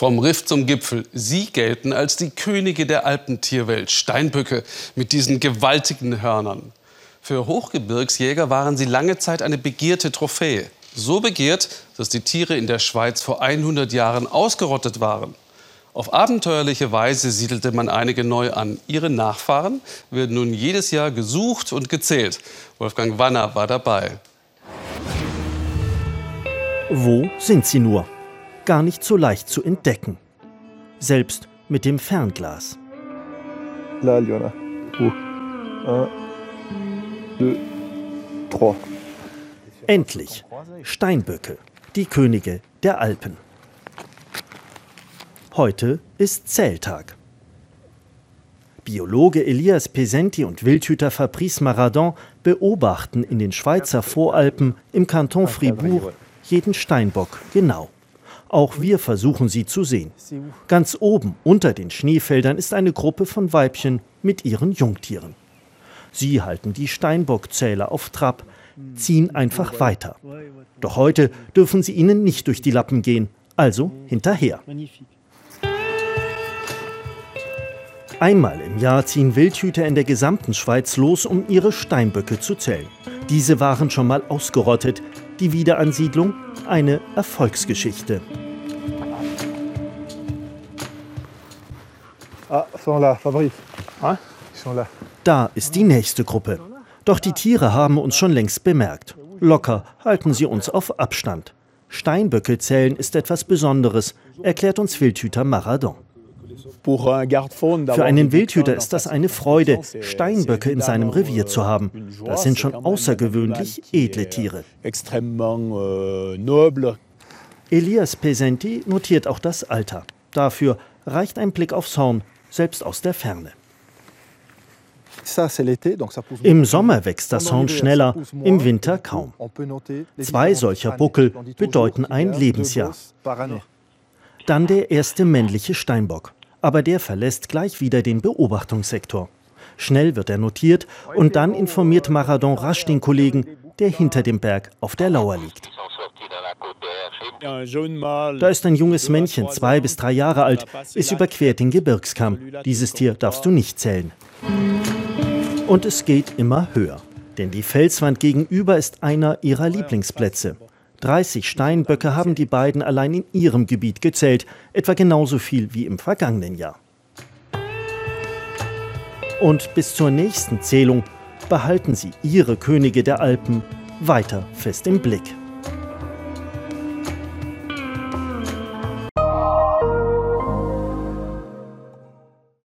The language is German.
Vom Riff zum Gipfel. Sie gelten als die Könige der Alpentierwelt. Steinböcke mit diesen gewaltigen Hörnern. Für Hochgebirgsjäger waren sie lange Zeit eine begehrte Trophäe. So begehrt, dass die Tiere in der Schweiz vor 100 Jahren ausgerottet waren. Auf abenteuerliche Weise siedelte man einige neu an. Ihre Nachfahren werden nun jedes Jahr gesucht und gezählt. Wolfgang Wanner war dabei. Wo sind sie nur? Gar nicht so leicht zu entdecken. Selbst mit dem Fernglas. Là, il y en a. Oh. Un, deux, trois. Endlich Steinböcke, die Könige der Alpen. Heute ist Zähltag. Biologe Elias Pesenti und Wildhüter Fabrice Maradon beobachten in den Schweizer Voralpen im Kanton Fribourg jeden Steinbock genau. Auch wir versuchen sie zu sehen. Ganz oben unter den Schneefeldern ist eine Gruppe von Weibchen mit ihren Jungtieren. Sie halten die Steinbockzähler auf Trab, ziehen einfach weiter. Doch heute dürfen sie ihnen nicht durch die Lappen gehen, also hinterher. Einmal im Jahr ziehen Wildhüter in der gesamten Schweiz los, um ihre Steinböcke zu zählen. Diese waren schon mal ausgerottet. Die Wiederansiedlung eine Erfolgsgeschichte. Ah, sont là, Fabrice. Ils sont là. Da ist die nächste Gruppe. Doch die Tiere haben uns schon längst bemerkt. Locker halten sie uns auf Abstand. Steinböcke zählen ist etwas Besonderes, erklärt uns Wildhüter Maradon. Für einen Wildhüter ist das eine Freude, Steinböcke in seinem Revier zu haben. Das sind schon außergewöhnlich edle Tiere. Elias Pesenti notiert auch das Alter. Dafür reicht ein Blick aufs Horn, selbst aus der Ferne. Im Sommer wächst das Horn schneller, im Winter kaum. Zwei solcher Buckel bedeuten ein Lebensjahr. Dann der erste männliche Steinbock aber der verlässt gleich wieder den Beobachtungssektor. Schnell wird er notiert und dann informiert Maradon rasch den Kollegen, der hinter dem Berg auf der Lauer liegt. Da ist ein junges Männchen, zwei bis drei Jahre alt. Es überquert den Gebirgskamm. Dieses Tier darfst du nicht zählen. Und es geht immer höher. Denn die Felswand gegenüber ist einer ihrer Lieblingsplätze. 30 Steinböcke haben die beiden allein in ihrem Gebiet gezählt, etwa genauso viel wie im vergangenen Jahr. Und bis zur nächsten Zählung behalten sie ihre Könige der Alpen weiter fest im Blick.